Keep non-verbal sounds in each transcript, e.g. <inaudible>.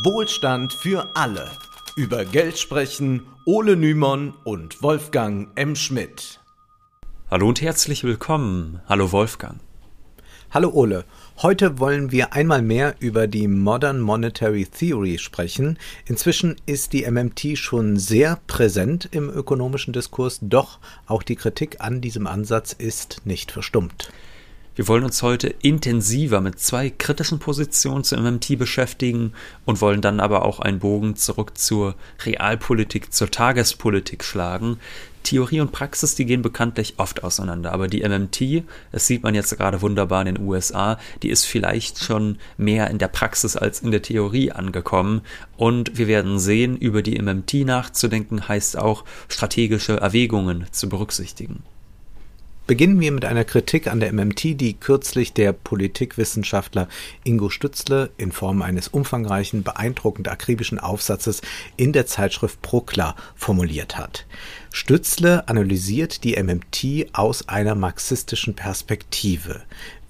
Wohlstand für alle. Über Geld sprechen Ole Nymon und Wolfgang M. Schmidt. Hallo und herzlich willkommen. Hallo Wolfgang. Hallo Ole. Heute wollen wir einmal mehr über die Modern Monetary Theory sprechen. Inzwischen ist die MMT schon sehr präsent im ökonomischen Diskurs, doch auch die Kritik an diesem Ansatz ist nicht verstummt. Wir wollen uns heute intensiver mit zwei kritischen Positionen zur MMT beschäftigen und wollen dann aber auch einen Bogen zurück zur Realpolitik, zur Tagespolitik schlagen. Theorie und Praxis, die gehen bekanntlich oft auseinander, aber die MMT, das sieht man jetzt gerade wunderbar in den USA, die ist vielleicht schon mehr in der Praxis als in der Theorie angekommen und wir werden sehen, über die MMT nachzudenken heißt auch strategische Erwägungen zu berücksichtigen. Beginnen wir mit einer Kritik an der MMT, die kürzlich der Politikwissenschaftler Ingo Stützle in Form eines umfangreichen, beeindruckend akribischen Aufsatzes in der Zeitschrift Prokla formuliert hat. Stützle analysiert die MMT aus einer marxistischen Perspektive.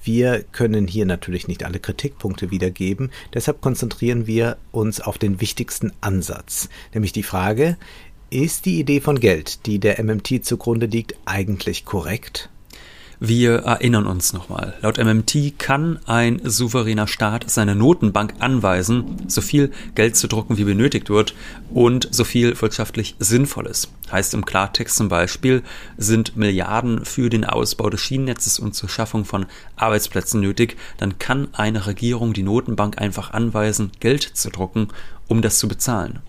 Wir können hier natürlich nicht alle Kritikpunkte wiedergeben, deshalb konzentrieren wir uns auf den wichtigsten Ansatz, nämlich die Frage, ist die Idee von Geld, die der MMT zugrunde liegt, eigentlich korrekt? Wir erinnern uns nochmal. Laut MMT kann ein souveräner Staat seine Notenbank anweisen, so viel Geld zu drucken, wie benötigt wird und so viel wirtschaftlich sinnvoll ist. Heißt im Klartext zum Beispiel, sind Milliarden für den Ausbau des Schienennetzes und zur Schaffung von Arbeitsplätzen nötig, dann kann eine Regierung die Notenbank einfach anweisen, Geld zu drucken, um das zu bezahlen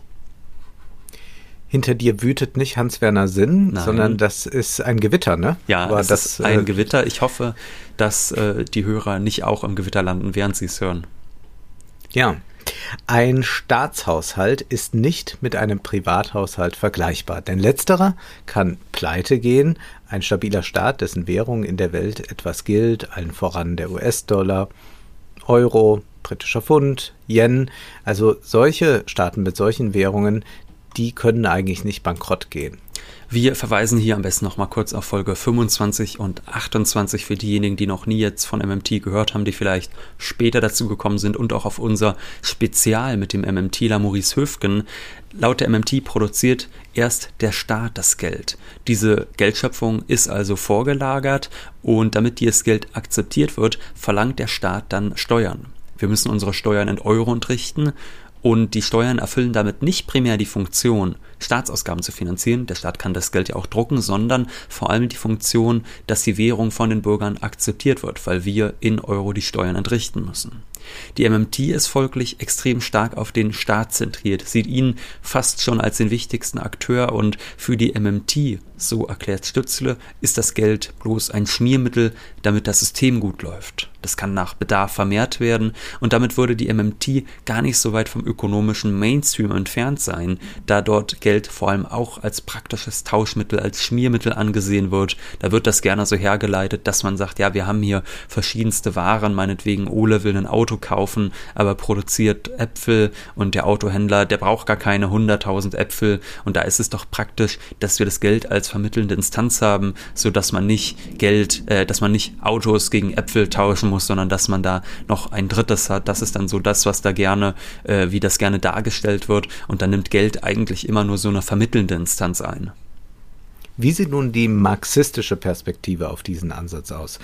hinter dir wütet nicht Hans-Werner Sinn, Nein. sondern das ist ein Gewitter, ne? Ja, Aber das, das ist ein äh, Gewitter. Ich hoffe, dass äh, die Hörer nicht auch im Gewitter landen, während sie es hören. Ja. Ein Staatshaushalt ist nicht mit einem Privathaushalt vergleichbar, denn letzterer kann pleite gehen. Ein stabiler Staat, dessen Währung in der Welt etwas gilt, allen voran der US-Dollar, Euro, britischer Pfund, Yen, also solche Staaten mit solchen Währungen, die können eigentlich nicht bankrott gehen. Wir verweisen hier am besten noch mal kurz auf Folge 25 und 28 für diejenigen, die noch nie jetzt von MMT gehört haben, die vielleicht später dazu gekommen sind und auch auf unser Spezial mit dem MMTler Maurice Höfgen. Laut der MMT produziert erst der Staat das Geld. Diese Geldschöpfung ist also vorgelagert und damit dieses Geld akzeptiert wird, verlangt der Staat dann Steuern. Wir müssen unsere Steuern in Euro entrichten und die Steuern erfüllen damit nicht primär die Funktion, Staatsausgaben zu finanzieren, der Staat kann das Geld ja auch drucken, sondern vor allem die Funktion, dass die Währung von den Bürgern akzeptiert wird, weil wir in Euro die Steuern entrichten müssen. Die MMT ist folglich extrem stark auf den Staat zentriert, sieht ihn fast schon als den wichtigsten Akteur und für die MMT, so erklärt Stützle, ist das Geld bloß ein Schmiermittel, damit das System gut läuft. Das kann nach Bedarf vermehrt werden und damit würde die MMT gar nicht so weit vom ökonomischen Mainstream entfernt sein, da dort Geld vor allem auch als praktisches Tauschmittel, als Schmiermittel angesehen wird. Da wird das gerne so hergeleitet, dass man sagt, ja, wir haben hier verschiedenste Waren, meinetwegen Ole will ein Auto kaufen, aber produziert Äpfel und der Autohändler, der braucht gar keine 100.000 Äpfel und da ist es doch praktisch, dass wir das Geld als vermittelnde Instanz haben, so dass man nicht Geld, äh, dass man nicht Autos gegen Äpfel tauschen muss, sondern dass man da noch ein drittes hat. Das ist dann so das, was da gerne, äh, wie das gerne dargestellt wird. Und dann nimmt Geld eigentlich immer nur so eine vermittelnde Instanz ein. Wie sieht nun die marxistische Perspektive auf diesen Ansatz aus?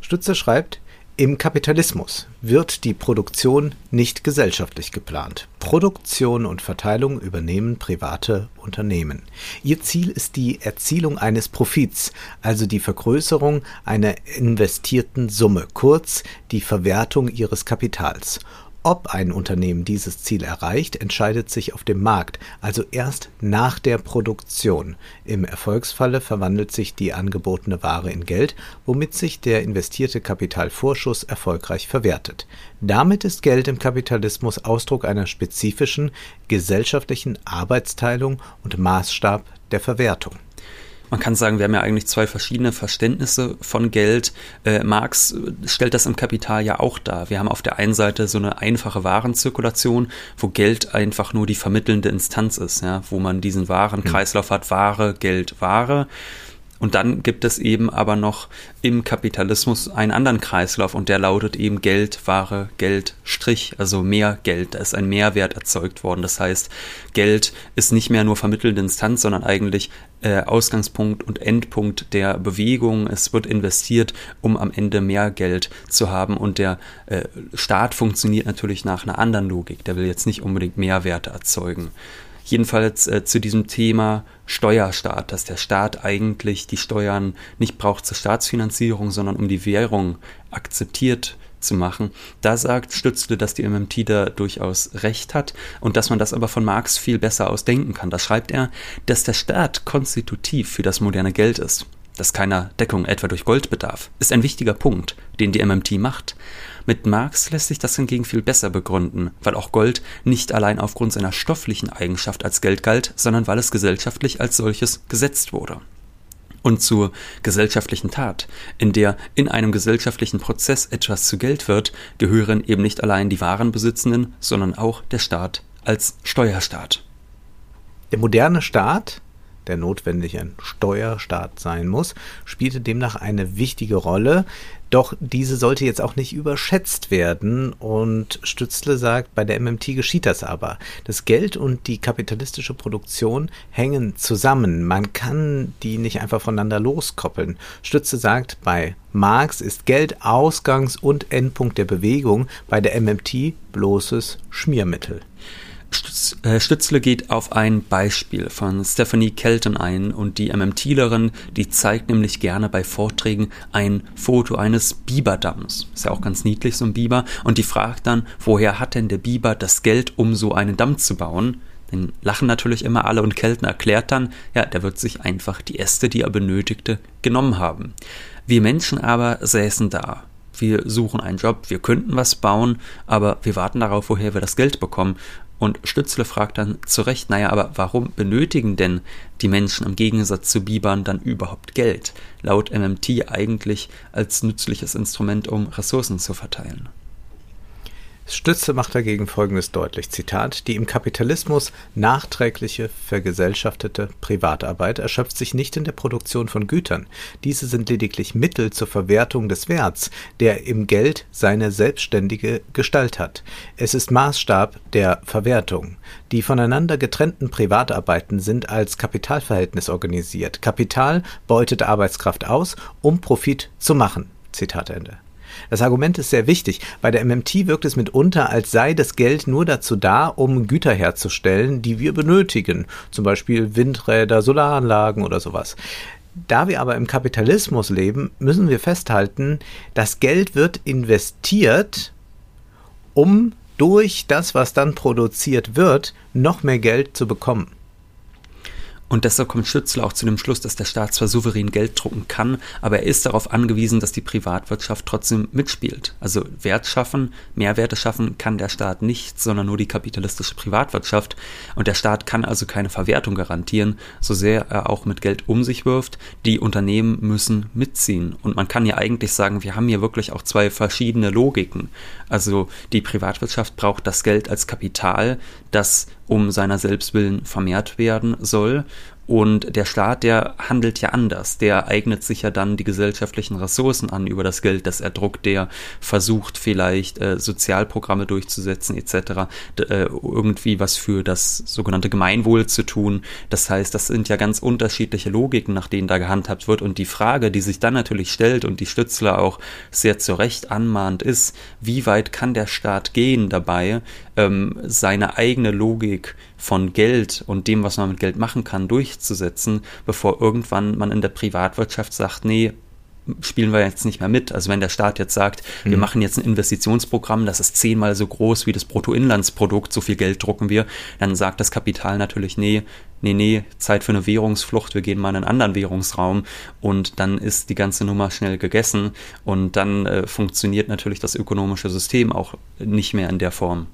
Stützer schreibt, im Kapitalismus wird die Produktion nicht gesellschaftlich geplant. Produktion und Verteilung übernehmen private Unternehmen. Ihr Ziel ist die Erzielung eines Profits, also die Vergrößerung einer investierten Summe, kurz die Verwertung ihres Kapitals. Ob ein Unternehmen dieses Ziel erreicht, entscheidet sich auf dem Markt, also erst nach der Produktion. Im Erfolgsfalle verwandelt sich die angebotene Ware in Geld, womit sich der investierte Kapitalvorschuss erfolgreich verwertet. Damit ist Geld im Kapitalismus Ausdruck einer spezifischen gesellschaftlichen Arbeitsteilung und Maßstab der Verwertung. Man kann sagen, wir haben ja eigentlich zwei verschiedene Verständnisse von Geld. Äh, Marx stellt das im Kapital ja auch dar. Wir haben auf der einen Seite so eine einfache Warenzirkulation, wo Geld einfach nur die vermittelnde Instanz ist, ja, wo man diesen Warenkreislauf hat, Ware, Geld, Ware. Und dann gibt es eben aber noch im Kapitalismus einen anderen Kreislauf und der lautet eben Geld, Ware, Geld, Strich, also mehr Geld. Da ist ein Mehrwert erzeugt worden. Das heißt, Geld ist nicht mehr nur vermittelnde Instanz, sondern eigentlich äh, Ausgangspunkt und Endpunkt der Bewegung. Es wird investiert, um am Ende mehr Geld zu haben und der äh, Staat funktioniert natürlich nach einer anderen Logik. Der will jetzt nicht unbedingt Mehrwerte erzeugen. Jedenfalls äh, zu diesem Thema Steuerstaat, dass der Staat eigentlich die Steuern nicht braucht zur Staatsfinanzierung, sondern um die Währung akzeptiert zu machen. Da sagt Stützle, dass die MMT da durchaus recht hat und dass man das aber von Marx viel besser ausdenken kann. Da schreibt er, dass der Staat konstitutiv für das moderne Geld ist, dass keiner Deckung etwa durch Gold bedarf, ist ein wichtiger Punkt, den die MMT macht. Mit Marx lässt sich das hingegen viel besser begründen, weil auch Gold nicht allein aufgrund seiner stofflichen Eigenschaft als Geld galt, sondern weil es gesellschaftlich als solches gesetzt wurde. Und zur gesellschaftlichen Tat, in der in einem gesellschaftlichen Prozess etwas zu Geld wird, gehören eben nicht allein die Warenbesitzenden, sondern auch der Staat als Steuerstaat. Der moderne Staat der notwendig ein Steuerstaat sein muss, spielte demnach eine wichtige Rolle. Doch diese sollte jetzt auch nicht überschätzt werden. Und Stützle sagt, bei der MMT geschieht das aber. Das Geld und die kapitalistische Produktion hängen zusammen. Man kann die nicht einfach voneinander loskoppeln. Stützle sagt, bei Marx ist Geld Ausgangs- und Endpunkt der Bewegung, bei der MMT bloßes Schmiermittel. Äh, Stützle geht auf ein Beispiel von Stephanie Kelton ein und die MMTlerin, die zeigt nämlich gerne bei Vorträgen ein Foto eines Biberdamms. Ist ja auch ganz niedlich, so ein Biber. Und die fragt dann, woher hat denn der Biber das Geld, um so einen Damm zu bauen? Dann lachen natürlich immer alle und Kelton erklärt dann, ja, der wird sich einfach die Äste, die er benötigte, genommen haben. Wir Menschen aber säßen da wir suchen einen Job, wir könnten was bauen, aber wir warten darauf, woher wir das Geld bekommen. Und Stützle fragt dann zu Recht, naja, aber warum benötigen denn die Menschen im Gegensatz zu Bibern dann überhaupt Geld? Laut MMT eigentlich als nützliches Instrument, um Ressourcen zu verteilen. Stütze macht dagegen Folgendes deutlich, Zitat, die im Kapitalismus nachträgliche, vergesellschaftete Privatarbeit erschöpft sich nicht in der Produktion von Gütern. Diese sind lediglich Mittel zur Verwertung des Werts, der im Geld seine selbstständige Gestalt hat. Es ist Maßstab der Verwertung. Die voneinander getrennten Privatarbeiten sind als Kapitalverhältnis organisiert. Kapital beutet Arbeitskraft aus, um Profit zu machen. Zitat Ende. Das Argument ist sehr wichtig. Bei der MMT wirkt es mitunter, als sei das Geld nur dazu da, um Güter herzustellen, die wir benötigen. Zum Beispiel Windräder, Solaranlagen oder sowas. Da wir aber im Kapitalismus leben, müssen wir festhalten, das Geld wird investiert, um durch das, was dann produziert wird, noch mehr Geld zu bekommen. Und deshalb kommt Schützler auch zu dem Schluss, dass der Staat zwar souverän Geld drucken kann, aber er ist darauf angewiesen, dass die Privatwirtschaft trotzdem mitspielt. Also Wert schaffen, Mehrwerte schaffen kann der Staat nicht, sondern nur die kapitalistische Privatwirtschaft. Und der Staat kann also keine Verwertung garantieren, so sehr er auch mit Geld um sich wirft. Die Unternehmen müssen mitziehen. Und man kann ja eigentlich sagen, wir haben hier wirklich auch zwei verschiedene Logiken. Also die Privatwirtschaft braucht das Geld als Kapital, das um seiner selbst willen vermehrt werden soll. Und der Staat, der handelt ja anders. Der eignet sich ja dann die gesellschaftlichen Ressourcen an über das Geld, das er druckt. Der versucht vielleicht äh, Sozialprogramme durchzusetzen etc. Äh, irgendwie was für das sogenannte Gemeinwohl zu tun. Das heißt, das sind ja ganz unterschiedliche Logiken, nach denen da gehandhabt wird. Und die Frage, die sich dann natürlich stellt und die Stützler auch sehr zu Recht anmahnt, ist, wie weit kann der Staat gehen dabei, ähm, seine eigene Logik von Geld und dem, was man mit Geld machen kann, durchzusetzen, bevor irgendwann man in der Privatwirtschaft sagt, nee, spielen wir jetzt nicht mehr mit. Also wenn der Staat jetzt sagt, mhm. wir machen jetzt ein Investitionsprogramm, das ist zehnmal so groß wie das Bruttoinlandsprodukt, so viel Geld drucken wir, dann sagt das Kapital natürlich, nee, nee, nee, Zeit für eine Währungsflucht, wir gehen mal in einen anderen Währungsraum und dann ist die ganze Nummer schnell gegessen und dann äh, funktioniert natürlich das ökonomische System auch nicht mehr in der Form.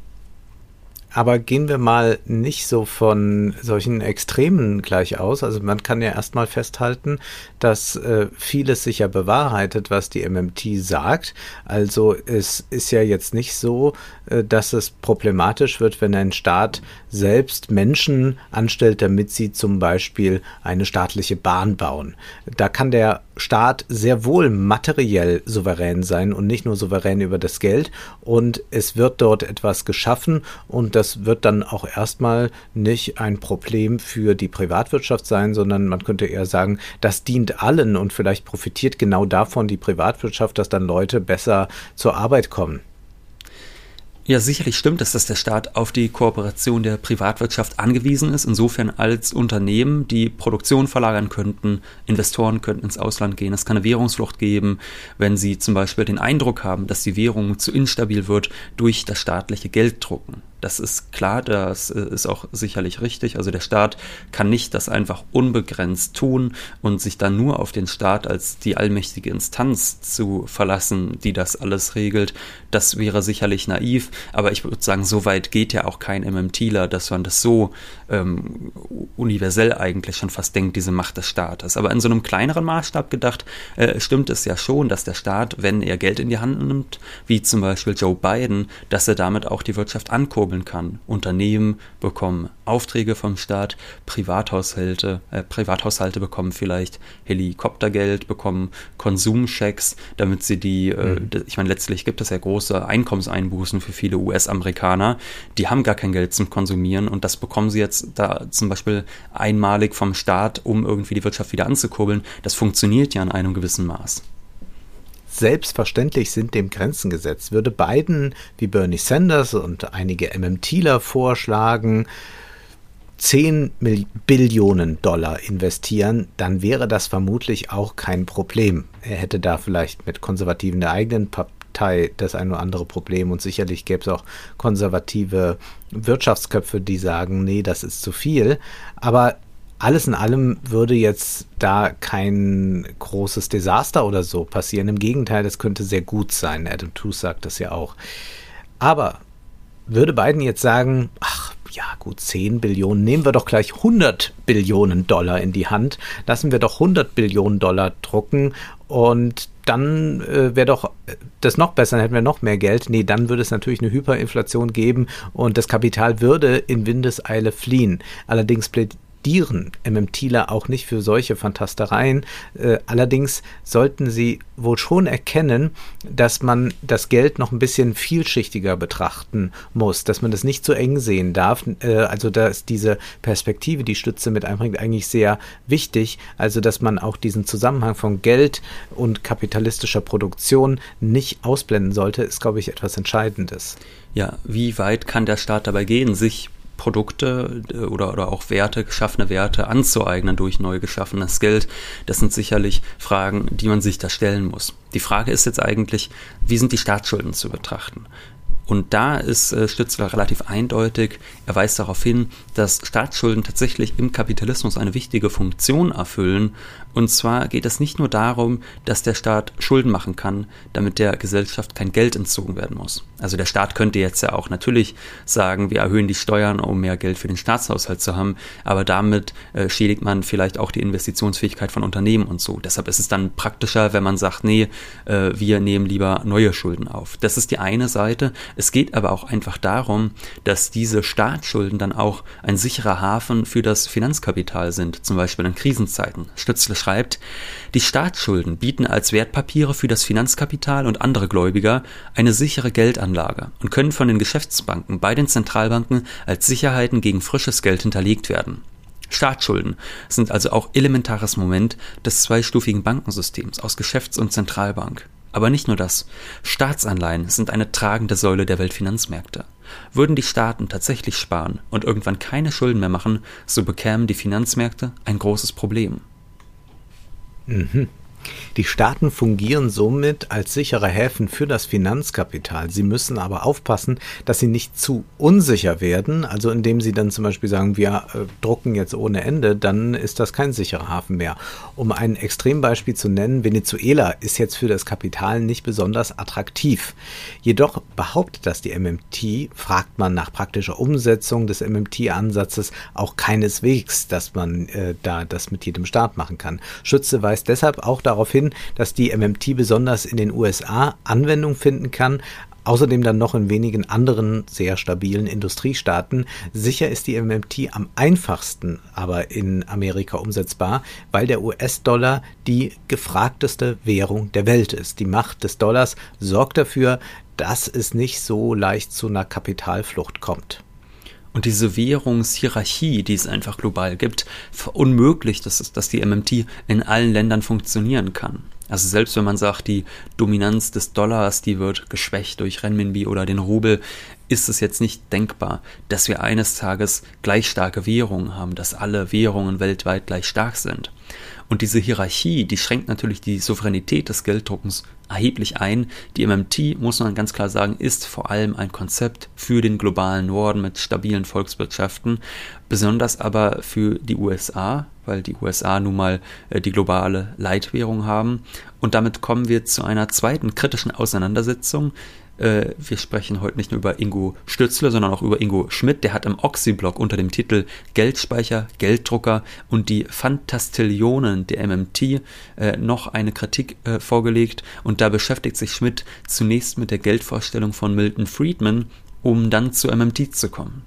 Aber gehen wir mal nicht so von solchen Extremen gleich aus. Also man kann ja erstmal festhalten, dass äh, vieles sich ja bewahrheitet, was die MMT sagt. Also es ist ja jetzt nicht so, äh, dass es problematisch wird, wenn ein Staat selbst Menschen anstellt, damit sie zum Beispiel eine staatliche Bahn bauen. Da kann der Staat sehr wohl materiell souverän sein und nicht nur souverän über das Geld. Und es wird dort etwas geschaffen und das wird dann auch erstmal nicht ein Problem für die Privatwirtschaft sein, sondern man könnte eher sagen, das dient allen und vielleicht profitiert genau davon die Privatwirtschaft, dass dann Leute besser zur Arbeit kommen. Ja, sicherlich stimmt es, dass der Staat auf die Kooperation der Privatwirtschaft angewiesen ist, insofern als Unternehmen, die Produktion verlagern könnten, Investoren könnten ins Ausland gehen, es kann eine Währungsflucht geben, wenn sie zum Beispiel den Eindruck haben, dass die Währung zu instabil wird durch das staatliche Gelddrucken. Das ist klar, das ist auch sicherlich richtig. Also der Staat kann nicht das einfach unbegrenzt tun und sich dann nur auf den Staat als die allmächtige Instanz zu verlassen, die das alles regelt. Das wäre sicherlich naiv, aber ich würde sagen, so weit geht ja auch kein MMTler, dass man das so ähm, universell eigentlich schon fast denkt, diese Macht des Staates. Aber in so einem kleineren Maßstab gedacht, äh, stimmt es ja schon, dass der Staat, wenn er Geld in die Hand nimmt, wie zum Beispiel Joe Biden, dass er damit auch die Wirtschaft ankurbelt ankurbeln kann. Unternehmen bekommen Aufträge vom Staat, Privathaushalte, äh, Privathaushalte bekommen vielleicht Helikoptergeld, bekommen Konsumchecks, damit sie die, äh, mhm. äh, ich meine, letztlich gibt es ja große Einkommenseinbußen für viele US-Amerikaner, die haben gar kein Geld zum Konsumieren und das bekommen sie jetzt da zum Beispiel einmalig vom Staat, um irgendwie die Wirtschaft wieder anzukurbeln. Das funktioniert ja in einem gewissen Maß selbstverständlich sind dem Grenzen gesetzt. Würde Biden wie Bernie Sanders und einige MMTler vorschlagen, 10 Billionen Dollar investieren, dann wäre das vermutlich auch kein Problem. Er hätte da vielleicht mit Konservativen der eigenen Partei das ein oder andere Problem und sicherlich gäbe es auch konservative Wirtschaftsköpfe, die sagen, nee, das ist zu viel. Aber alles in allem würde jetzt da kein großes Desaster oder so passieren. Im Gegenteil, das könnte sehr gut sein. Adam Tooze sagt das ja auch. Aber würde Biden jetzt sagen, ach ja gut, 10 Billionen, nehmen wir doch gleich 100 Billionen Dollar in die Hand, lassen wir doch 100 Billionen Dollar drucken und dann äh, wäre doch das noch besser, dann hätten wir noch mehr Geld. Nee, dann würde es natürlich eine Hyperinflation geben und das Kapital würde in Windeseile fliehen. Allerdings plädieren MMTler auch nicht für solche Fantastereien. Äh, allerdings sollten sie wohl schon erkennen, dass man das Geld noch ein bisschen vielschichtiger betrachten muss, dass man das nicht so eng sehen darf. Äh, also da ist diese Perspektive, die Stütze mit einbringt, eigentlich sehr wichtig. Also dass man auch diesen Zusammenhang von Geld und kapitalistischer Produktion nicht ausblenden sollte, ist, glaube ich, etwas Entscheidendes. Ja, wie weit kann der Staat dabei gehen, sich Produkte äh, oder, oder auch Werte, geschaffene Werte anzueignen durch neu geschaffenes Geld. Das sind sicherlich Fragen, die man sich da stellen muss. Die Frage ist jetzt eigentlich, wie sind die Staatsschulden zu betrachten? Und da ist äh, Stützler relativ eindeutig. Er weist darauf hin, dass Staatsschulden tatsächlich im Kapitalismus eine wichtige Funktion erfüllen. Und zwar geht es nicht nur darum, dass der Staat Schulden machen kann, damit der Gesellschaft kein Geld entzogen werden muss. Also der Staat könnte jetzt ja auch natürlich sagen, wir erhöhen die Steuern, um mehr Geld für den Staatshaushalt zu haben, aber damit äh, schädigt man vielleicht auch die Investitionsfähigkeit von Unternehmen und so. Deshalb ist es dann praktischer, wenn man sagt, nee, äh, wir nehmen lieber neue Schulden auf. Das ist die eine Seite. Es geht aber auch einfach darum, dass diese Staatsschulden dann auch ein sicherer Hafen für das Finanzkapital sind, zum Beispiel in Krisenzeiten. Stützle schreibt, die Staatsschulden bieten als Wertpapiere für das Finanzkapital und andere Gläubiger eine sichere Geldanlage und können von den Geschäftsbanken bei den Zentralbanken als Sicherheiten gegen frisches Geld hinterlegt werden. Staatsschulden sind also auch elementares Moment des zweistufigen Bankensystems aus Geschäfts- und Zentralbank. Aber nicht nur das. Staatsanleihen sind eine tragende Säule der Weltfinanzmärkte. Würden die Staaten tatsächlich sparen und irgendwann keine Schulden mehr machen, so bekämen die Finanzmärkte ein großes Problem. Mhm. Die Staaten fungieren somit als sichere Häfen für das Finanzkapital. Sie müssen aber aufpassen, dass sie nicht zu unsicher werden. Also indem sie dann zum Beispiel sagen, wir äh, drucken jetzt ohne Ende, dann ist das kein sicherer Hafen mehr. Um ein Extrembeispiel zu nennen, Venezuela ist jetzt für das Kapital nicht besonders attraktiv. Jedoch behauptet das die MMT, fragt man nach praktischer Umsetzung des MMT-Ansatzes auch keineswegs, dass man äh, da das mit jedem Staat machen kann. Schütze weist deshalb auch darauf hin, dass die MMT besonders in den USA Anwendung finden kann, Außerdem dann noch in wenigen anderen sehr stabilen Industriestaaten. Sicher ist die MMT am einfachsten aber in Amerika umsetzbar, weil der US-Dollar die gefragteste Währung der Welt ist. Die Macht des Dollars sorgt dafür, dass es nicht so leicht zu einer Kapitalflucht kommt. Und diese Währungshierarchie, die es einfach global gibt, verunmöglicht, dass, dass die MMT in allen Ländern funktionieren kann. Also selbst wenn man sagt, die Dominanz des Dollars, die wird geschwächt durch Renminbi oder den Rubel, ist es jetzt nicht denkbar, dass wir eines Tages gleich starke Währungen haben, dass alle Währungen weltweit gleich stark sind. Und diese Hierarchie, die schränkt natürlich die Souveränität des Gelddruckens erheblich ein. Die MMT, muss man ganz klar sagen, ist vor allem ein Konzept für den globalen Norden mit stabilen Volkswirtschaften, besonders aber für die USA, weil die USA nun mal äh, die globale Leitwährung haben. Und damit kommen wir zu einer zweiten kritischen Auseinandersetzung, äh, wir sprechen heute nicht nur über Ingo Stützle, sondern auch über Ingo Schmidt. Der hat im Oxy-Blog unter dem Titel Geldspeicher, Gelddrucker und die Fantastillionen der MMT äh, noch eine Kritik äh, vorgelegt. Und da beschäftigt sich Schmidt zunächst mit der Geldvorstellung von Milton Friedman, um dann zu MMT zu kommen.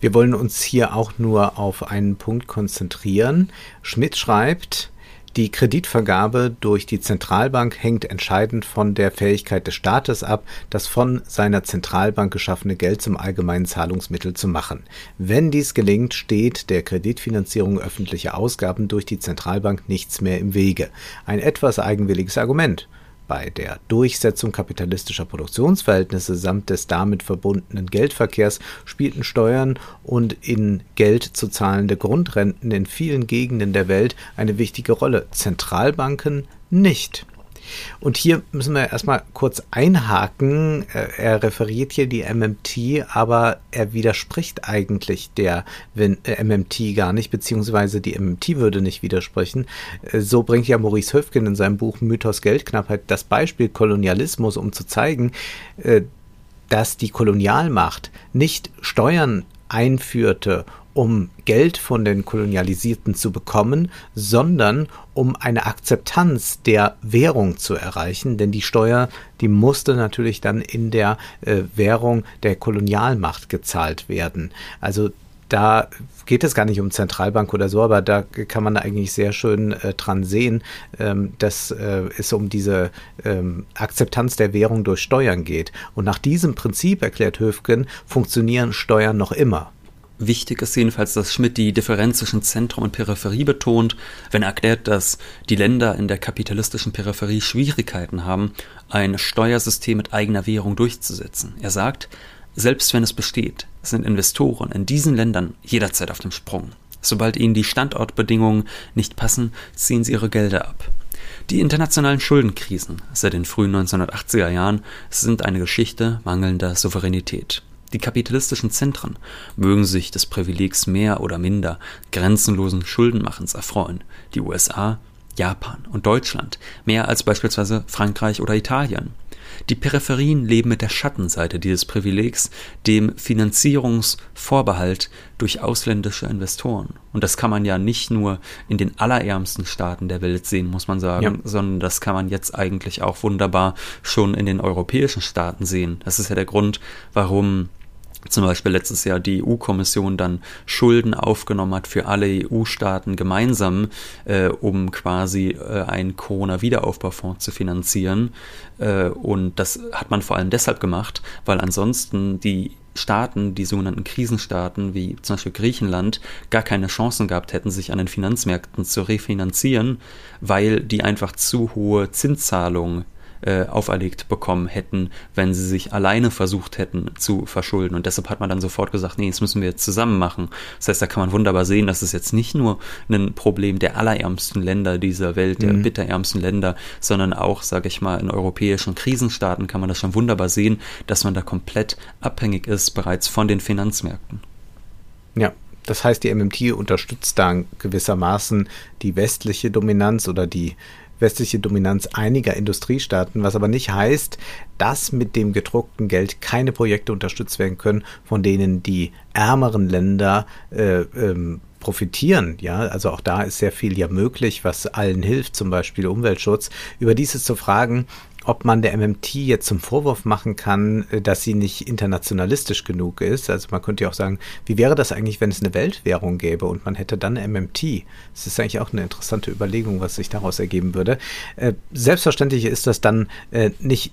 Wir wollen uns hier auch nur auf einen Punkt konzentrieren. Schmidt schreibt, die Kreditvergabe durch die Zentralbank hängt entscheidend von der Fähigkeit des Staates ab, das von seiner Zentralbank geschaffene Geld zum allgemeinen Zahlungsmittel zu machen. Wenn dies gelingt, steht der Kreditfinanzierung öffentlicher Ausgaben durch die Zentralbank nichts mehr im Wege. Ein etwas eigenwilliges Argument. Bei der Durchsetzung kapitalistischer Produktionsverhältnisse samt des damit verbundenen Geldverkehrs spielten Steuern und in Geld zu zahlende Grundrenten in vielen Gegenden der Welt eine wichtige Rolle, Zentralbanken nicht. Und hier müssen wir erstmal kurz einhaken. Äh, er referiert hier die MMT, aber er widerspricht eigentlich der äh, MMT gar nicht, beziehungsweise die MMT würde nicht widersprechen. Äh, so bringt ja Maurice Höfgen in seinem Buch Mythos Geldknappheit das Beispiel Kolonialismus, um zu zeigen, dass die Kolonialmacht nicht Steuern einführte, um Geld von den Kolonialisierten zu bekommen, sondern um eine Akzeptanz der Währung zu erreichen, denn die Steuer, die musste natürlich dann in der äh, Währung der Kolonialmacht gezahlt werden. Also da geht es gar nicht um Zentralbank oder so, aber da kann man eigentlich sehr schön äh, dran sehen, ähm, dass äh, es um diese ähm, Akzeptanz der Währung durch Steuern geht. Und nach diesem Prinzip, erklärt Höfgen, funktionieren Steuern noch immer. Wichtig ist jedenfalls, dass Schmidt die Differenz zwischen Zentrum und Peripherie betont, wenn er erklärt, dass die Länder in der kapitalistischen Peripherie Schwierigkeiten haben, ein Steuersystem mit eigener Währung durchzusetzen. Er sagt, selbst wenn es besteht, sind Investoren in diesen Ländern jederzeit auf dem Sprung. Sobald ihnen die Standortbedingungen nicht passen, ziehen sie ihre Gelder ab. Die internationalen Schuldenkrisen seit den frühen 1980er Jahren sind eine Geschichte mangelnder Souveränität. Die kapitalistischen Zentren mögen sich des Privilegs mehr oder minder grenzenlosen Schuldenmachens erfreuen. Die USA, Japan und Deutschland mehr als beispielsweise Frankreich oder Italien. Die Peripherien leben mit der Schattenseite dieses Privilegs, dem Finanzierungsvorbehalt durch ausländische Investoren. Und das kann man ja nicht nur in den allerärmsten Staaten der Welt sehen, muss man sagen, ja. sondern das kann man jetzt eigentlich auch wunderbar schon in den europäischen Staaten sehen. Das ist ja der Grund, warum zum Beispiel letztes Jahr die EU-Kommission dann Schulden aufgenommen hat für alle EU-Staaten gemeinsam, äh, um quasi äh, einen Corona-Wiederaufbaufonds zu finanzieren. Äh, und das hat man vor allem deshalb gemacht, weil ansonsten die Staaten, die sogenannten Krisenstaaten wie zum Beispiel Griechenland, gar keine Chancen gehabt hätten, sich an den Finanzmärkten zu refinanzieren, weil die einfach zu hohe Zinszahlungen äh, auferlegt bekommen hätten, wenn sie sich alleine versucht hätten zu verschulden. Und deshalb hat man dann sofort gesagt, nee, das müssen wir jetzt zusammen machen. Das heißt, da kann man wunderbar sehen, dass es jetzt nicht nur ein Problem der allerärmsten Länder dieser Welt, der mhm. bitterärmsten Länder, sondern auch, sage ich mal, in europäischen Krisenstaaten kann man das schon wunderbar sehen, dass man da komplett abhängig ist bereits von den Finanzmärkten. Ja, das heißt, die MMT unterstützt da gewissermaßen die westliche Dominanz oder die westliche Dominanz einiger Industriestaaten, was aber nicht heißt, dass mit dem gedruckten Geld keine Projekte unterstützt werden können, von denen die ärmeren Länder äh, ähm, profitieren. Ja, also auch da ist sehr viel ja möglich, was allen hilft, zum Beispiel Umweltschutz. Über dieses zu fragen, ob man der MMT jetzt zum Vorwurf machen kann, äh, dass sie nicht internationalistisch genug ist. Also man könnte ja auch sagen, wie wäre das eigentlich, wenn es eine Weltwährung gäbe und man hätte dann MMT? Das ist eigentlich auch eine interessante Überlegung, was sich daraus ergeben würde. Äh, selbstverständlich ist das dann äh, nicht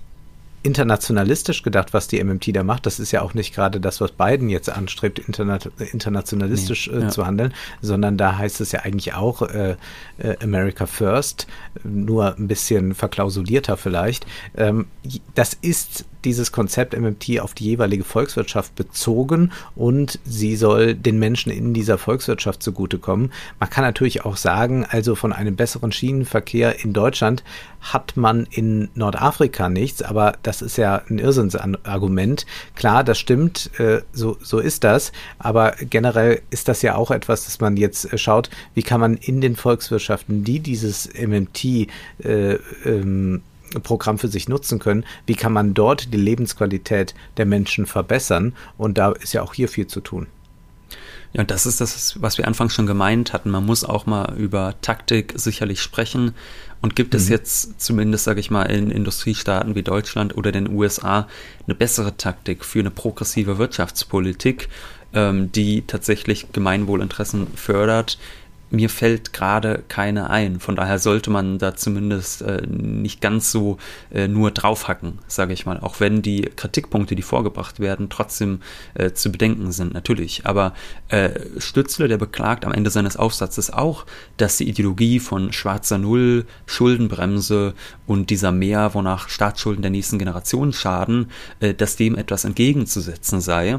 internationalistisch gedacht, was die MMT da macht. Das ist ja auch nicht gerade das, was Biden jetzt anstrebt, interna internationalistisch nee, äh, ja. zu handeln, sondern da heißt es ja eigentlich auch äh, äh, America First, nur ein bisschen verklausulierter vielleicht. Ähm, das ist dieses Konzept MMT auf die jeweilige Volkswirtschaft bezogen und sie soll den Menschen in dieser Volkswirtschaft zugutekommen. Man kann natürlich auch sagen, also von einem besseren Schienenverkehr in Deutschland hat man in Nordafrika nichts, aber das ist ja ein Irrsinnsargument. Klar, das stimmt, äh, so, so ist das, aber generell ist das ja auch etwas, dass man jetzt äh, schaut, wie kann man in den Volkswirtschaften, die dieses MMT äh, ähm, Programm für sich nutzen können. Wie kann man dort die Lebensqualität der Menschen verbessern? Und da ist ja auch hier viel zu tun. Ja, und das ist das, was wir anfangs schon gemeint hatten. Man muss auch mal über Taktik sicherlich sprechen. Und gibt mhm. es jetzt zumindest, sage ich mal, in Industriestaaten wie Deutschland oder den USA eine bessere Taktik für eine progressive Wirtschaftspolitik, ähm, die tatsächlich Gemeinwohlinteressen fördert, mir fällt gerade keine ein. Von daher sollte man da zumindest äh, nicht ganz so äh, nur draufhacken, sage ich mal. Auch wenn die Kritikpunkte, die vorgebracht werden, trotzdem äh, zu bedenken sind, natürlich. Aber äh, Stützle, der beklagt am Ende seines Aufsatzes auch, dass die Ideologie von schwarzer Null, Schuldenbremse und dieser Mehr, wonach Staatsschulden der nächsten Generation schaden, äh, dass dem etwas entgegenzusetzen sei.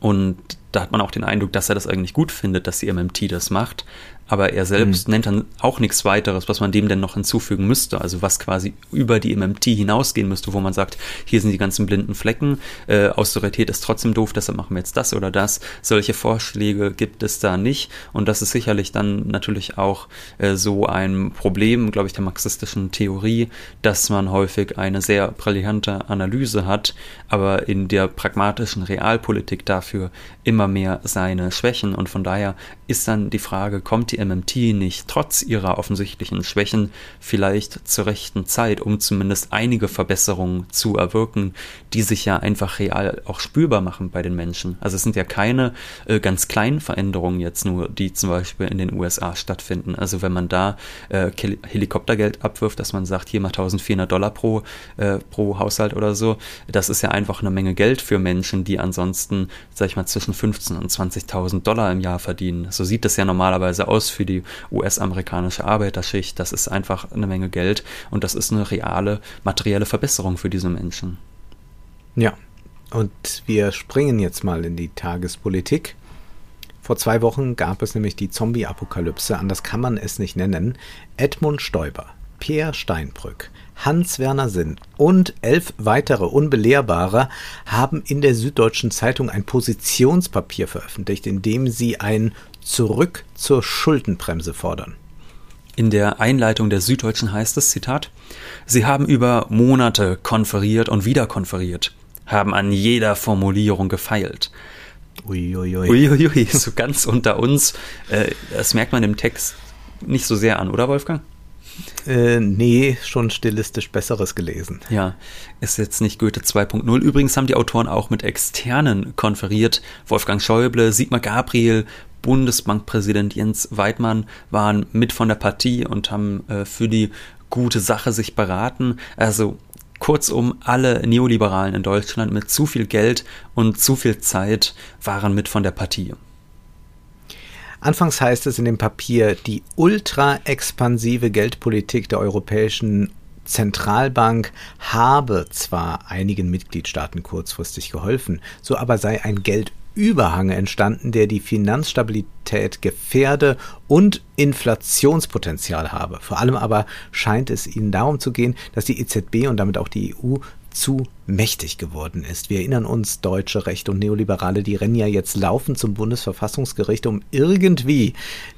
Und da hat man auch den Eindruck, dass er das eigentlich gut findet, dass die MMT das macht aber er selbst mhm. nennt dann auch nichts weiteres, was man dem denn noch hinzufügen müsste, also was quasi über die MMT hinausgehen müsste, wo man sagt, hier sind die ganzen blinden Flecken, äh, Austerität ist trotzdem doof, deshalb machen wir jetzt das oder das. Solche Vorschläge gibt es da nicht und das ist sicherlich dann natürlich auch äh, so ein Problem, glaube ich, der marxistischen Theorie, dass man häufig eine sehr brillante Analyse hat, aber in der pragmatischen Realpolitik dafür immer mehr seine Schwächen und von daher ist dann die Frage, kommt die MMT nicht trotz ihrer offensichtlichen Schwächen vielleicht zur rechten Zeit, um zumindest einige Verbesserungen zu erwirken, die sich ja einfach real auch spürbar machen bei den Menschen. Also es sind ja keine äh, ganz kleinen Veränderungen jetzt nur, die zum Beispiel in den USA stattfinden. Also wenn man da äh, Helikoptergeld abwirft, dass man sagt, hier mal 1400 Dollar pro, äh, pro Haushalt oder so, das ist ja einfach eine Menge Geld für Menschen, die ansonsten, sag ich mal, zwischen 15.000 und 20.000 Dollar im Jahr verdienen. So sieht das ja normalerweise aus für die US-amerikanische Arbeiterschicht. Das ist einfach eine Menge Geld und das ist eine reale materielle Verbesserung für diese Menschen. Ja, und wir springen jetzt mal in die Tagespolitik. Vor zwei Wochen gab es nämlich die Zombie-Apokalypse, anders kann man es nicht nennen. Edmund Stoiber, Peer Steinbrück, Hans-Werner Sinn und elf weitere Unbelehrbare haben in der Süddeutschen Zeitung ein Positionspapier veröffentlicht, in dem sie ein Zurück zur Schuldenbremse fordern. In der Einleitung der Süddeutschen heißt es, Zitat, Sie haben über Monate konferiert und wieder konferiert, haben an jeder Formulierung gefeilt. Uiuiui. Uiuiui, so ganz unter uns. Äh, das merkt man im Text nicht so sehr an, oder Wolfgang? Äh, nee, schon stilistisch Besseres gelesen. Ja, ist jetzt nicht Goethe 2.0. Übrigens haben die Autoren auch mit Externen konferiert. Wolfgang Schäuble, Sigmar Gabriel, Bundesbankpräsident Jens Weidmann waren mit von der Partie und haben äh, für die gute Sache sich beraten. Also kurzum, alle Neoliberalen in Deutschland mit zu viel Geld und zu viel Zeit waren mit von der Partie. Anfangs heißt es in dem Papier, die ultra expansive Geldpolitik der europäischen Zentralbank habe zwar einigen Mitgliedstaaten kurzfristig geholfen, so aber sei ein Geldüberhang entstanden, der die Finanzstabilität gefährde und Inflationspotenzial habe. Vor allem aber scheint es ihnen darum zu gehen, dass die EZB und damit auch die EU zu mächtig geworden ist. Wir erinnern uns, deutsche Rechte und Neoliberale, die rennen ja jetzt laufend zum Bundesverfassungsgericht, um irgendwie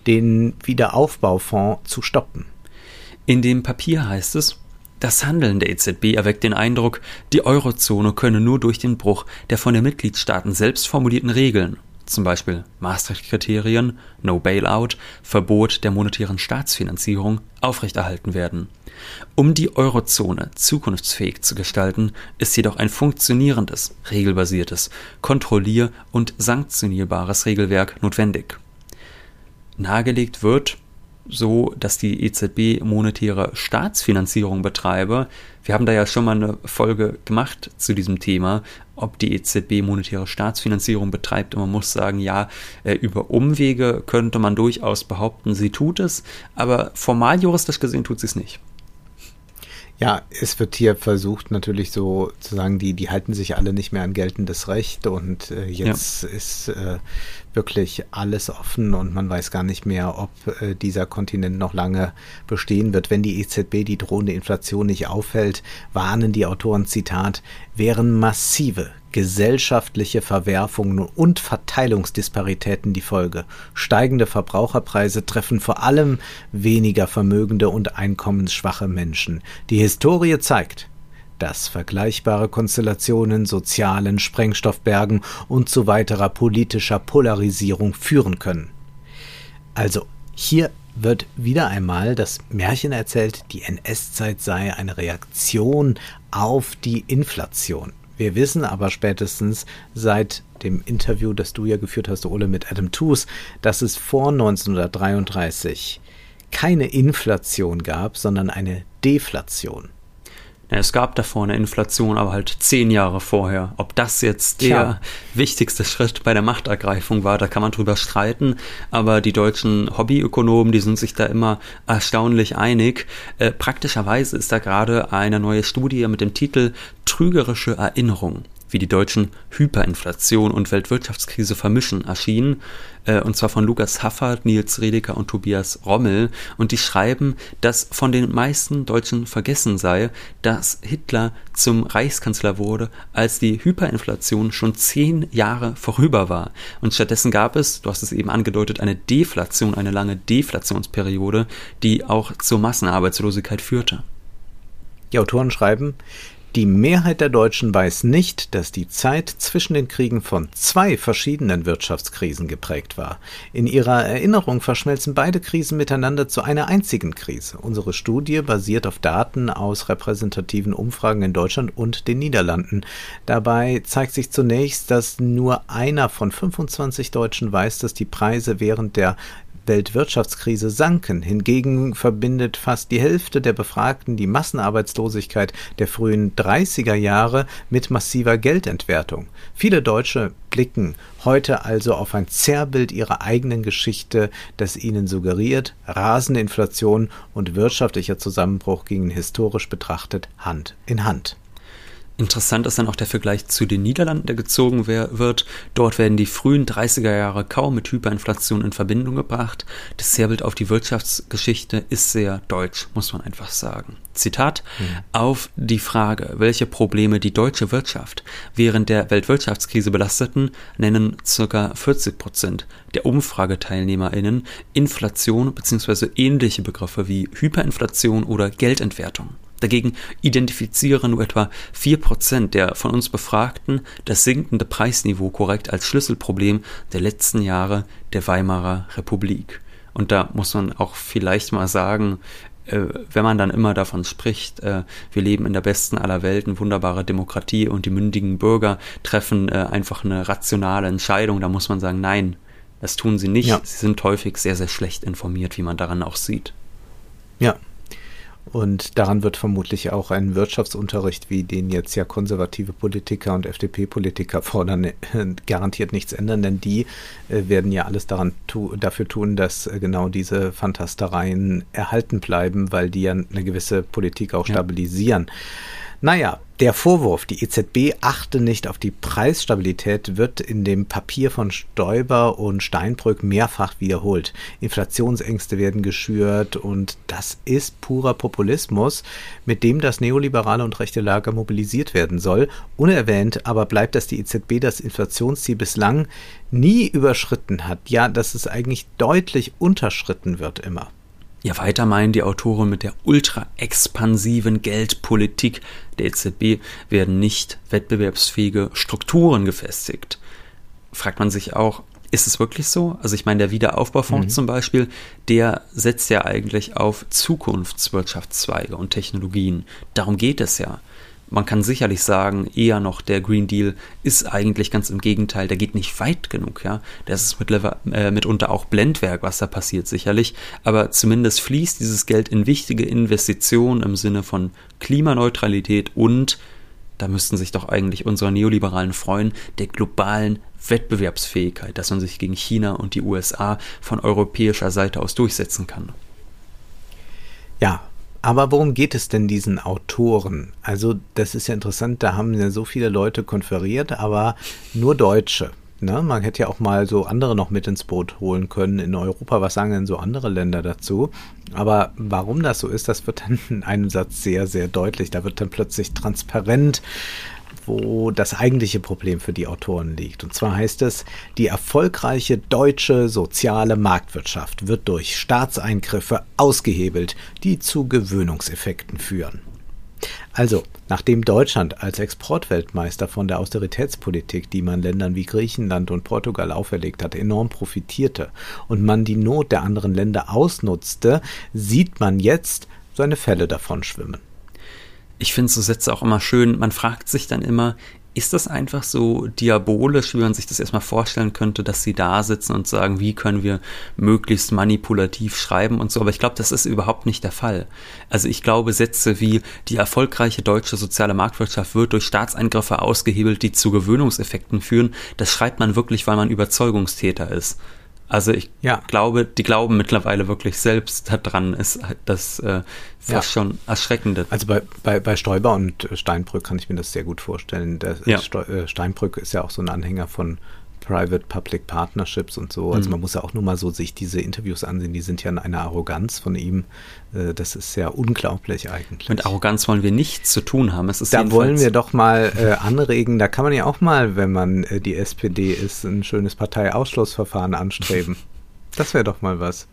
den Wiederaufbaufonds zu stoppen. In dem Papier heißt es, das Handeln der EZB erweckt den Eindruck, die Eurozone könne nur durch den Bruch der von den Mitgliedstaaten selbst formulierten Regeln zum Beispiel Maastricht-Kriterien, No Bailout, Verbot der monetären Staatsfinanzierung, aufrechterhalten werden. Um die Eurozone zukunftsfähig zu gestalten, ist jedoch ein funktionierendes, regelbasiertes, kontrollier- und sanktionierbares Regelwerk notwendig. Nahegelegt wird, so, dass die EZB monetäre Staatsfinanzierung betreibe. Wir haben da ja schon mal eine Folge gemacht zu diesem Thema, ob die EZB monetäre Staatsfinanzierung betreibt. Und man muss sagen, ja, äh, über Umwege könnte man durchaus behaupten, sie tut es, aber formal juristisch gesehen tut sie es nicht. Ja, es wird hier versucht natürlich so zu sagen, die, die halten sich alle nicht mehr an geltendes Recht und äh, jetzt ja. ist äh, wirklich alles offen und man weiß gar nicht mehr, ob äh, dieser Kontinent noch lange bestehen wird. Wenn die EZB die drohende Inflation nicht aufhält, warnen die Autoren Zitat, wären massive gesellschaftliche Verwerfungen und Verteilungsdisparitäten die Folge. Steigende Verbraucherpreise treffen vor allem weniger vermögende und einkommensschwache Menschen. Die Historie zeigt, dass vergleichbare Konstellationen sozialen Sprengstoffbergen und zu weiterer politischer Polarisierung führen können. Also hier wird wieder einmal das Märchen erzählt, die NS-Zeit sei eine Reaktion auf die Inflation. Wir wissen aber spätestens seit dem Interview, das du ja geführt hast, Ole, mit Adam Tooze, dass es vor 1933 keine Inflation gab, sondern eine Deflation. Es gab davor eine Inflation, aber halt zehn Jahre vorher. Ob das jetzt der Tja. wichtigste Schritt bei der Machtergreifung war, da kann man drüber streiten. Aber die deutschen Hobbyökonomen, die sind sich da immer erstaunlich einig. Äh, praktischerweise ist da gerade eine neue Studie mit dem Titel Trügerische Erinnerung wie die Deutschen Hyperinflation und Weltwirtschaftskrise vermischen, erschienen, äh, und zwar von Lukas Haffert, Nils Redeker und Tobias Rommel, und die schreiben, dass von den meisten Deutschen vergessen sei, dass Hitler zum Reichskanzler wurde, als die Hyperinflation schon zehn Jahre vorüber war. Und stattdessen gab es, du hast es eben angedeutet, eine Deflation, eine lange Deflationsperiode, die auch zur Massenarbeitslosigkeit führte. Die Autoren schreiben, die Mehrheit der Deutschen weiß nicht, dass die Zeit zwischen den Kriegen von zwei verschiedenen Wirtschaftskrisen geprägt war. In ihrer Erinnerung verschmelzen beide Krisen miteinander zu einer einzigen Krise. Unsere Studie basiert auf Daten aus repräsentativen Umfragen in Deutschland und den Niederlanden. Dabei zeigt sich zunächst, dass nur einer von 25 Deutschen weiß, dass die Preise während der Weltwirtschaftskrise sanken. Hingegen verbindet fast die Hälfte der Befragten die Massenarbeitslosigkeit der frühen 30er Jahre mit massiver Geldentwertung. Viele Deutsche blicken heute also auf ein Zerrbild ihrer eigenen Geschichte, das ihnen suggeriert, rasende Inflation und wirtschaftlicher Zusammenbruch gingen historisch betrachtet Hand in Hand. Interessant ist dann auch der Vergleich zu den Niederlanden, der gezogen wird. Dort werden die frühen 30er Jahre kaum mit Hyperinflation in Verbindung gebracht. Das Zerrbild auf die Wirtschaftsgeschichte ist sehr deutsch, muss man einfach sagen. Zitat, mhm. auf die Frage, welche Probleme die deutsche Wirtschaft während der Weltwirtschaftskrise belasteten, nennen ca. 40 Prozent der UmfrageteilnehmerInnen Inflation bzw. ähnliche Begriffe wie Hyperinflation oder Geldentwertung. Dagegen identifizieren nur etwa 4% der von uns Befragten das sinkende Preisniveau korrekt als Schlüsselproblem der letzten Jahre der Weimarer Republik. Und da muss man auch vielleicht mal sagen, äh, wenn man dann immer davon spricht, äh, wir leben in der besten aller Welten, wunderbare Demokratie und die mündigen Bürger treffen äh, einfach eine rationale Entscheidung, da muss man sagen, nein, das tun sie nicht. Ja. Sie sind häufig sehr, sehr schlecht informiert, wie man daran auch sieht. Ja, Und daran wird vermutlich auch ein Wirtschaftsunterricht, wie den jetzt ja konservative Politiker und FDP-Politiker fordern, <laughs> garantiert nichts ändern, denn die äh, werden ja alles daran tu dafür tun, dass äh, genau diese Fantastereien erhalten bleiben, weil die ja eine gewisse Politik auch stabilisieren. Ja. Naja, der Vorwurf, die EZB achte nicht auf die Preisstabilität, wird in dem Papier von Stoiber und Steinbrück mehrfach wiederholt. Inflationsängste werden geschürt und das ist purer Populismus, mit dem das neoliberale und rechte Lager mobilisiert werden soll. Unerwähnt aber bleibt, dass die EZB das Inflationsziel bislang nie überschritten hat. Ja, dass es eigentlich deutlich unterschritten wird immer. Ja, weiter meinen die Autoren mit der ultra-expansiven Geldpolitik der EZB werden nicht wettbewerbsfähige Strukturen gefestigt. Fragt man sich auch, ist es wirklich so? Also ich meine, der Wiederaufbaufonds mhm. zum Beispiel, der setzt ja eigentlich auf Zukunftswirtschaftszweige und Technologien. Darum geht es ja man kann sicherlich sagen, eher noch der Green Deal ist eigentlich ganz im Gegenteil, der geht nicht weit genug, ja. Das ist äh, mitunter auch Blendwerk, was da passiert, sicherlich. Aber zumindest fließt dieses Geld in wichtige Investitionen im Sinne von Klimaneutralität und, da müssten sich doch eigentlich unsere Neoliberalen freuen, der globalen Wettbewerbsfähigkeit, dass man sich gegen China und die USA von europäischer Seite aus durchsetzen kann. Ja, aber worum geht es denn diesen Autoren? Also, das ist ja interessant, da haben ja so viele Leute konferiert, aber nur Deutsche. Ne? Man hätte ja auch mal so andere noch mit ins Boot holen können in Europa. Was sagen denn so andere Länder dazu? Aber warum das so ist, das wird dann <laughs> in einem Satz sehr, sehr deutlich. Da wird dann plötzlich transparent, wo das eigentliche Problem für die Autoren liegt. Und zwar heißt es, die erfolgreiche deutsche soziale Marktwirtschaft wird durch Staatseingriffe ausgehebelt, die zu Gewöhnungseffekten führen. Also, nachdem Deutschland als Exportweltmeister von der Austeritätspolitik, die man Ländern wie Griechenland und Portugal auferlegt hat, enorm profitierte und man die Not der anderen Länder ausnutzte, sieht man jetzt seine Fälle davon schwimmen ich finde so Sätze auch immer schön. Man fragt sich dann immer, ist das einfach so diabolisch, wie man sich das erstmal vorstellen könnte, dass sie da sitzen und sagen, wie können wir möglichst manipulativ schreiben und so. Aber ich glaube, das ist überhaupt nicht der Fall. Also ich glaube, Sätze wie die erfolgreiche deutsche soziale Marktwirtschaft wird durch Staatseingriffe ausgehebelt, die zu Gewöhnungseffekten führen, das schreibt man wirklich, weil man Überzeugungstäter ist. Also ich ja. glaube, die glauben mittlerweile wirklich selbst daran, ist das äh, fast ja. schon erschreckende. Also bei, bei, bei Stoiber und Steinbrück kann ich mir das sehr gut vorstellen. Der ja. Äh, Steinbrück ist ja auch so ein Anhänger von Private-Public Partnerships und so. Also mhm. man muss ja auch nur mal so sich diese Interviews ansehen, die sind ja in einer Arroganz von ihm. Äh, das ist ja unglaublich eigentlich. Mit Arroganz wollen wir nichts zu tun haben. Es ist da wollen wir doch mal äh, anregen, da kann man ja auch mal, wenn man äh, die SPD ist, ein schönes Parteiausschlussverfahren anstreben. <laughs> das wäre doch mal was.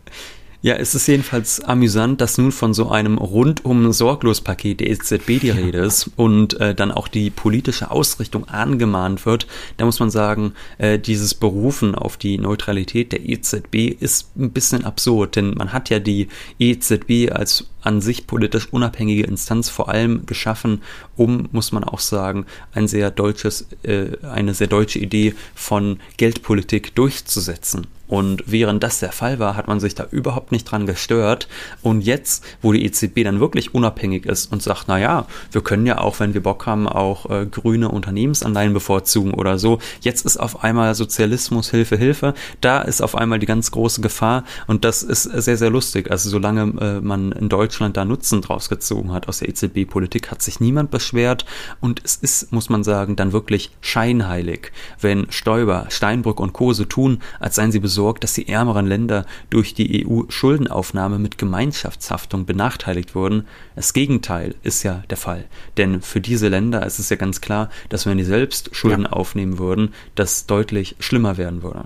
Ja, es ist jedenfalls amüsant, dass nun von so einem rundum sorglos Paket der EZB die Rede ist und äh, dann auch die politische Ausrichtung angemahnt wird. Da muss man sagen, äh, dieses Berufen auf die Neutralität der EZB ist ein bisschen absurd, denn man hat ja die EZB als an sich politisch unabhängige Instanz vor allem geschaffen, um, muss man auch sagen, ein sehr deutsches, äh, eine sehr deutsche Idee von Geldpolitik durchzusetzen. Und während das der Fall war, hat man sich da überhaupt nicht dran gestört. Und jetzt, wo die EZB dann wirklich unabhängig ist und sagt, na ja, wir können ja auch, wenn wir Bock haben, auch äh, grüne Unternehmensanleihen bevorzugen oder so. Jetzt ist auf einmal Sozialismus, Hilfe, Hilfe. Da ist auf einmal die ganz große Gefahr. Und das ist sehr, sehr lustig. Also solange äh, man in Deutschland da Nutzen draus gezogen hat aus der EZB-Politik, hat sich niemand beschwert. Und es ist, muss man sagen, dann wirklich scheinheilig, wenn Stoiber, Steinbrück und Co. so tun, als seien sie besorgt gesorgt, dass die ärmeren Länder durch die EU-Schuldenaufnahme mit Gemeinschaftshaftung benachteiligt wurden. Das Gegenteil ist ja der Fall. Denn für diese Länder ist es ja ganz klar, dass wenn die selbst Schulden ja. aufnehmen würden, das deutlich schlimmer werden würde.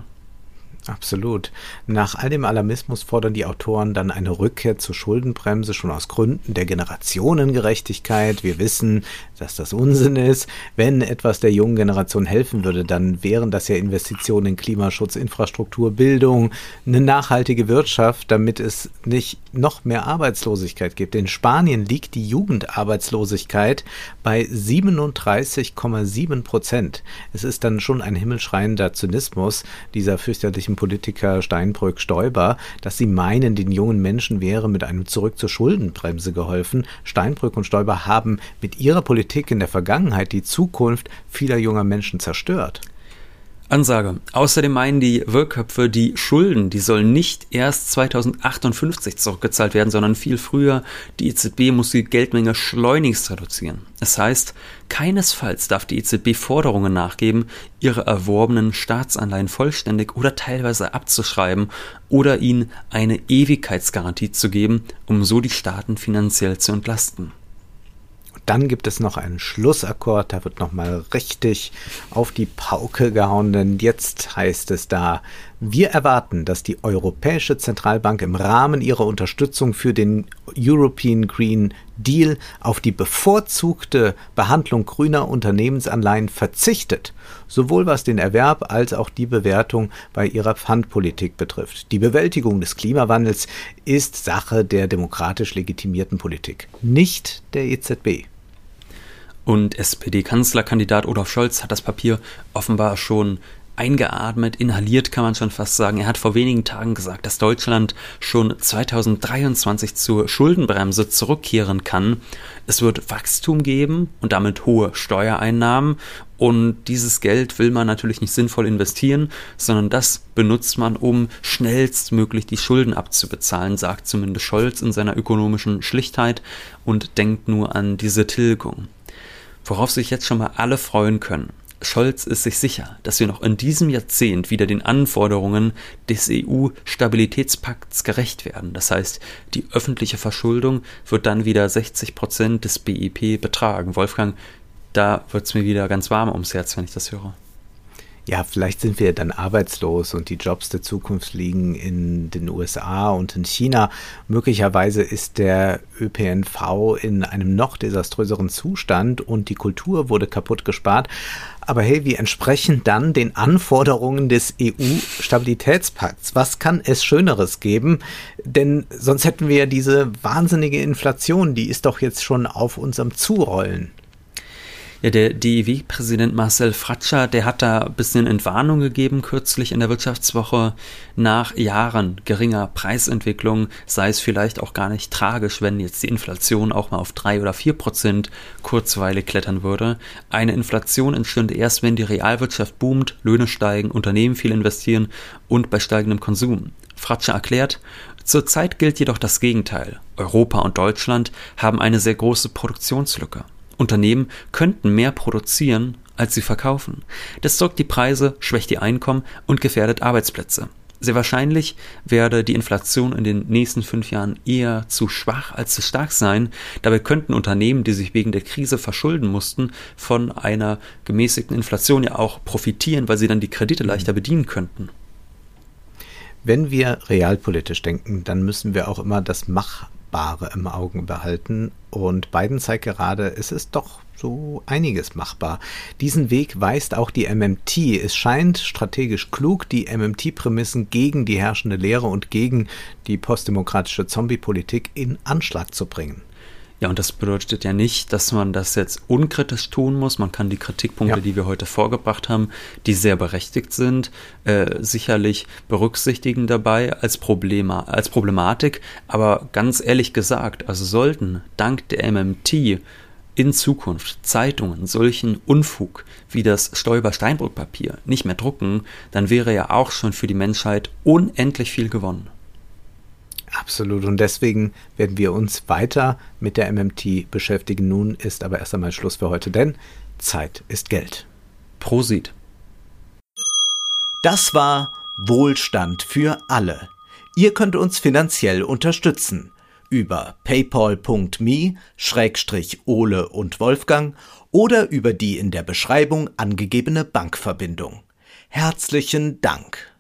Absolut. Nach all dem Alarmismus fordern die Autoren dann eine Rückkehr zur Schuldenbremse schon aus Gründen der Generationengerechtigkeit. Wir wissen, dass das Unsinn ist. Wenn etwas der jungen Generation helfen würde, dann wären das ja Investitionen in Klimaschutz, Infrastruktur, Bildung, eine nachhaltige Wirtschaft, damit es nicht noch mehr Arbeitslosigkeit gibt. In Spanien liegt die Jugendarbeitslosigkeit bei 37,7 Prozent. Es ist dann schon ein himmelschreiender Zynismus dieser fürchterlichen Politiker Steinbrück Stoiber, dass sie meinen, den jungen Menschen wäre mit einem Zurück zur Schuldenbremse geholfen. Steinbrück und Stoiber haben mit ihrer Politik in der Vergangenheit die Zukunft vieler junger Menschen zerstört. Ansage. Außerdem meinen die Wirköpfe, die Schulden, die sollen nicht erst 2058 zurückgezahlt werden, sondern viel früher. Die EZB muss die Geldmenge schleunigst reduzieren. Das heißt, keinesfalls darf die EZB Forderungen nachgeben, ihre erworbenen Staatsanleihen vollständig oder teilweise abzuschreiben oder ihnen eine Ewigkeitsgarantie zu geben, um so die Staaten finanziell zu entlasten dann gibt es noch einen Schlussakkord, da wird nochmal richtig auf die Pauke gehauen, denn jetzt heißt es da, wir erwarten, dass die Europäische Zentralbank im Rahmen ihrer Unterstützung für den European Green Deal auf die bevorzugte Behandlung grüner Unternehmensanleihen verzichtet, sowohl was den Erwerb als auch die Bewertung bei ihrer Pfandpolitik betrifft. Die Bewältigung des Klimawandels ist Sache der demokratisch legitimierten Politik, nicht der EZB. Und SPD-Kanzlerkandidat Olaf Scholz hat das Papier offenbar schon eingeatmet, inhaliert kann man schon fast sagen. Er hat vor wenigen Tagen gesagt, dass Deutschland schon 2023 zur Schuldenbremse zurückkehren kann. Es wird Wachstum geben und damit hohe Steuereinnahmen. Und dieses Geld will man natürlich nicht sinnvoll investieren, sondern das benutzt man, um schnellstmöglich die Schulden abzubezahlen, sagt zumindest Scholz in seiner ökonomischen Schlichtheit und denkt nur an diese Tilgung worauf sich jetzt schon mal alle freuen können. Scholz ist sich sicher, dass wir noch in diesem Jahrzehnt wieder den Anforderungen des EU-Stabilitätspakts gerecht werden. Das heißt, die öffentliche Verschuldung wird dann wieder 60 Prozent des BIP betragen. Wolfgang, da wird es mir wieder ganz warm ums Herz, wenn ich das höre ja, vielleicht sind wir dann arbeitslos und die Jobs der Zukunft liegen in den USA und in China. Möglicherweise ist der ÖPNV in einem noch desaströseren Zustand und die Kultur wurde kaputt gespart. Aber hey, wir entsprechen dann den Anforderungen des EU-Stabilitätspakts. Was kann es Schöneres geben? Denn sonst hätten wir ja diese wahnsinnige Inflation, die ist doch jetzt schon auf unserem Zurollen. Ja, der DEW-Präsident Marcel Fratscher, der hat da ein bisschen Entwarnung gegeben kürzlich in der Wirtschaftswoche. Nach Jahren geringer Preisentwicklung sei es vielleicht auch gar nicht tragisch, wenn jetzt die Inflation auch mal auf drei oder vier Prozent kurzweilig klettern würde. Eine Inflation entstünde erst, wenn die Realwirtschaft boomt, Löhne steigen, Unternehmen viel investieren und bei steigendem Konsum. Fratscher erklärt, Zurzeit gilt jedoch das Gegenteil. Europa und Deutschland haben eine sehr große Produktionslücke. Unternehmen könnten mehr produzieren, als sie verkaufen. Das sorgt die Preise, schwächt die Einkommen und gefährdet Arbeitsplätze. Sehr wahrscheinlich werde die Inflation in den nächsten fünf Jahren eher zu schwach als zu stark sein. Dabei könnten Unternehmen, die sich wegen der Krise verschulden mussten, von einer gemäßigten Inflation ja auch profitieren, weil sie dann die Kredite leichter bedienen könnten. Wenn wir realpolitisch denken, dann müssen wir auch immer das Mach Machbare im Auge behalten und Biden zeigt gerade, es ist doch so einiges machbar. Diesen Weg weist auch die MMT. Es scheint strategisch klug, die MMT-Prämissen gegen die herrschende Lehre und gegen die postdemokratische Zombie-Politik in Anschlag zu bringen. Ja, und das bedeutet ja nicht, dass man das jetzt unkritisch tun muss. Man kann die Kritikpunkte, ja. die wir heute vorgebracht haben, die sehr berechtigt sind, äh, sicherlich berücksichtigen dabei als, Problema als Problematik. Aber ganz ehrlich gesagt, also sollten dank der MMT in Zukunft Zeitungen solchen Unfug wie das Stoiber-Steinbrück-Papier nicht mehr drucken, dann wäre ja auch schon für die Menschheit unendlich viel gewonnen. Absolut. Und deswegen werden wir uns weiter mit der MMT beschäftigen. Nun ist aber erst einmal Schluss für heute, denn Zeit ist Geld. Prosit. Das war Wohlstand für alle. Ihr könnt uns finanziell unterstützen über paypal.me-ole und Wolfgang oder über die in der Beschreibung angegebene Bankverbindung. Herzlichen Dank.